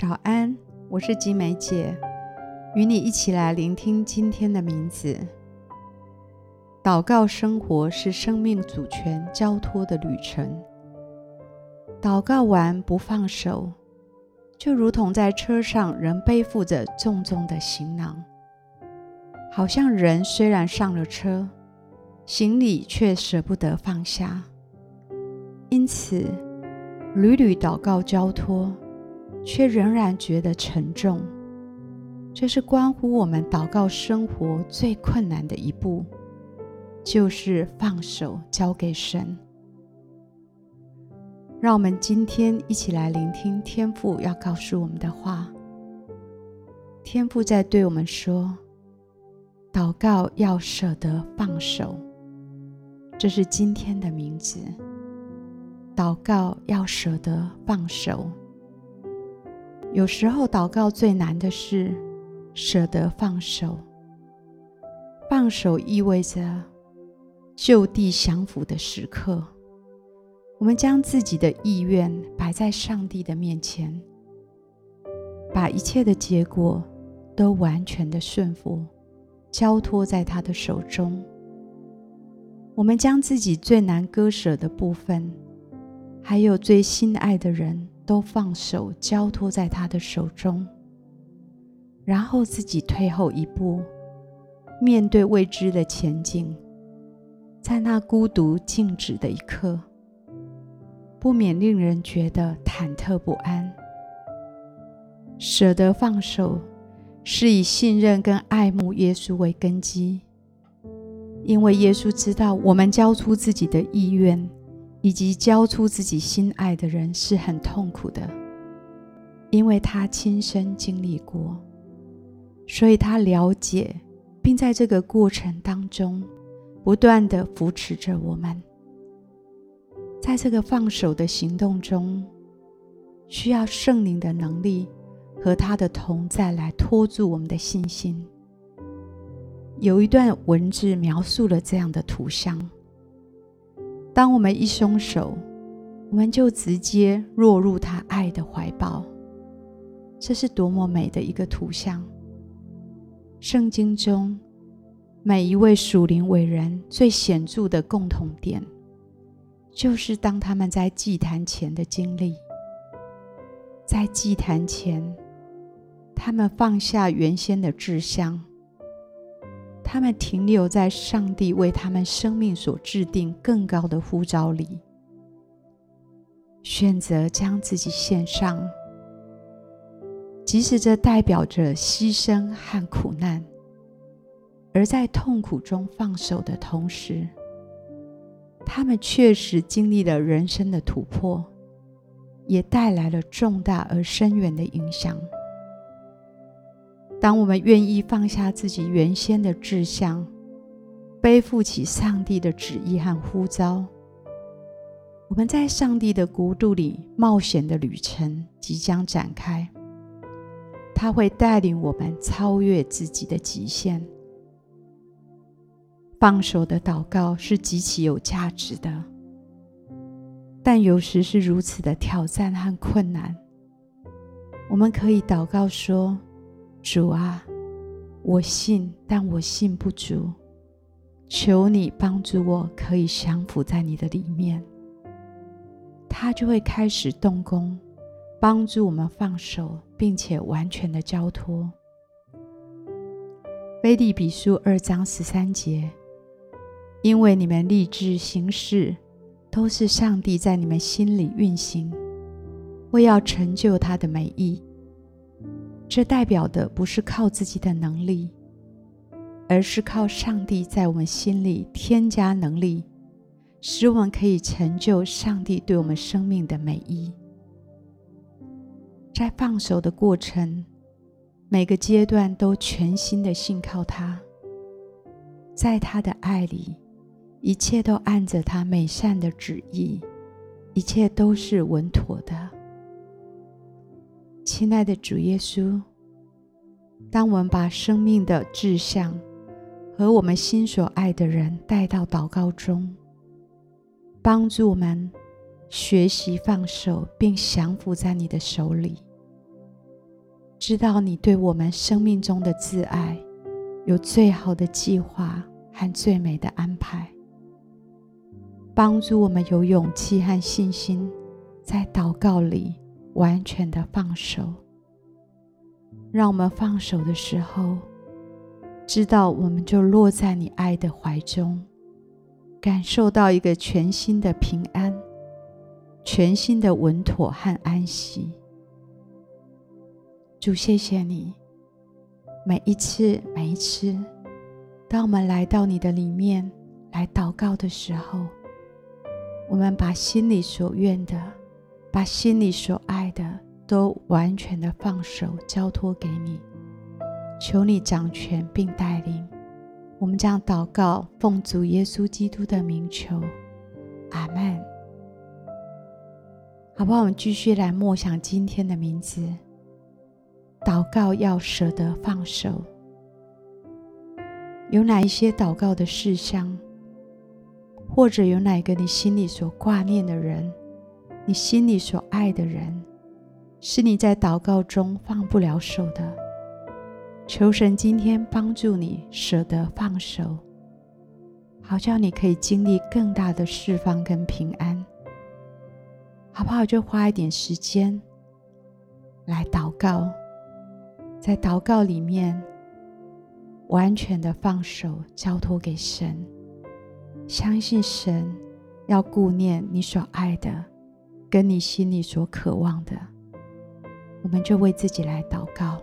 早安，我是吉美姐，与你一起来聆听今天的名字。祷告生活是生命主权交托的旅程。祷告完不放手，就如同在车上仍背负着重重的行囊，好像人虽然上了车，行李却舍不得放下。因此，屡屡祷告交托，却仍然觉得沉重。这是关乎我们祷告生活最困难的一步，就是放手交给神。让我们今天一起来聆听天父要告诉我们的话。天父在对我们说：“祷告要舍得放手。”这是今天的名字。祷告要舍得放手。有时候祷告最难的是舍得放手。放手意味着就地降服的时刻。我们将自己的意愿摆在上帝的面前，把一切的结果都完全的顺服，交托在他的手中。我们将自己最难割舍的部分，还有最心爱的人都放手，交托在他的手中，然后自己退后一步，面对未知的前景，在那孤独静止的一刻。不免令人觉得忐忑不安。舍得放手，是以信任跟爱慕耶稣为根基，因为耶稣知道我们交出自己的意愿，以及交出自己心爱的人是很痛苦的，因为他亲身经历过，所以他了解，并在这个过程当中不断的扶持着我们。在这个放手的行动中，需要圣灵的能力和他的同在来托住我们的信心。有一段文字描述了这样的图像：当我们一松手，我们就直接落入他爱的怀抱。这是多么美的一个图像！圣经中每一位属灵伟人最显著的共同点。就是当他们在祭坛前的经历，在祭坛前，他们放下原先的志向，他们停留在上帝为他们生命所制定更高的呼召里，选择将自己献上，即使这代表着牺牲和苦难，而在痛苦中放手的同时。他们确实经历了人生的突破，也带来了重大而深远的影响。当我们愿意放下自己原先的志向，背负起上帝的旨意和呼召，我们在上帝的国度里冒险的旅程即将展开。他会带领我们超越自己的极限。放手的祷告是极其有价值的，但有时是如此的挑战和困难。我们可以祷告说：“主啊，我信，但我信不足，求你帮助我，可以降服在你的里面。”他就会开始动工，帮助我们放手，并且完全的交托。腓立比书二章十三节。因为你们立志行事，都是上帝在你们心里运行，为要成就他的美意。这代表的不是靠自己的能力，而是靠上帝在我们心里添加能力，使我们可以成就上帝对我们生命的美意。在放手的过程，每个阶段都全心的信靠他，在他的爱里。一切都按着他美善的旨意，一切都是稳妥的。亲爱的主耶稣，当我们把生命的志向和我们心所爱的人带到祷告中，帮助我们学习放手，并降服在你的手里，知道你对我们生命中的挚爱有最好的计划和最美的安排，帮助我们有勇气和信心，在祷告里完全的放手。让我们放手的时候，知道我们就落在你爱的怀中，感受到一个全新的平安，全新的稳妥和安息。主，谢谢你。每一次，每一次，当我们来到你的里面来祷告的时候，我们把心里所愿的，把心里所爱的，都完全的放手交托给你。求你掌权并带领。我们将祷告，奉主耶稣基督的名求，阿门。好不好？我们继续来默想今天的名字。祷告要舍得放手，有哪一些祷告的事项，或者有哪个你心里所挂念的人，你心里所爱的人，是你在祷告中放不了手的？求神今天帮助你舍得放手，好叫你可以经历更大的释放跟平安，好不好？就花一点时间来祷告。在祷告里面，完全的放手，交托给神，相信神要顾念你所爱的，跟你心里所渴望的，我们就为自己来祷告。